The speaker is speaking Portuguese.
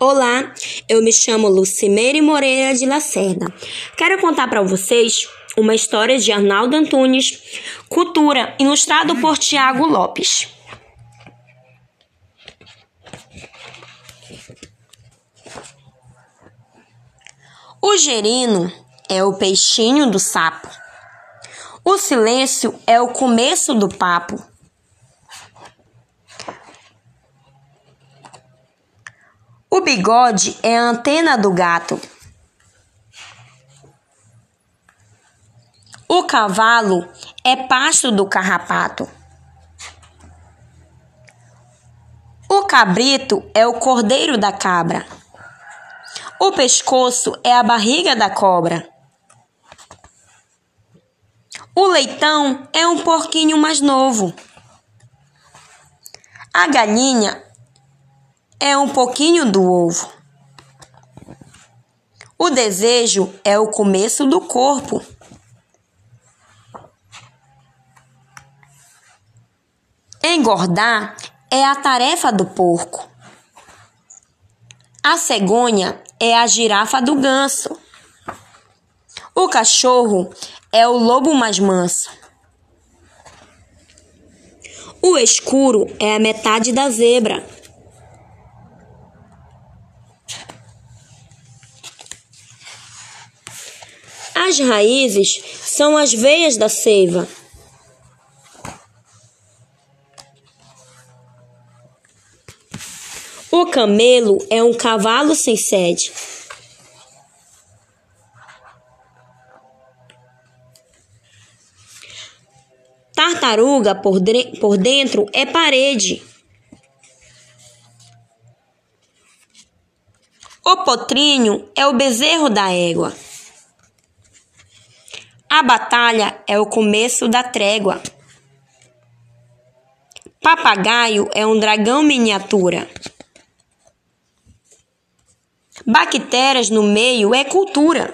Olá, eu me chamo Lucimeire Moreira de Lacerda. Quero contar para vocês uma história de Arnaldo Antunes, Cultura, ilustrado por Tiago Lopes. O gerino é o peixinho do sapo. O silêncio é o começo do papo. O bigode é a antena do gato. O cavalo é pasto do carrapato. O cabrito é o cordeiro da cabra. O pescoço é a barriga da cobra. O leitão é um porquinho mais novo. A galinha é um pouquinho do ovo. O desejo é o começo do corpo. Engordar é a tarefa do porco. A cegonha é a girafa do ganso. O cachorro é o lobo mais manso. O escuro é a metade da zebra. As raízes são as veias da seiva. O camelo é um cavalo sem sede. Tartaruga por, por dentro é parede. O potrinho é o bezerro da égua. A batalha é o começo da trégua. Papagaio é um dragão miniatura. Bactérias no meio é cultura.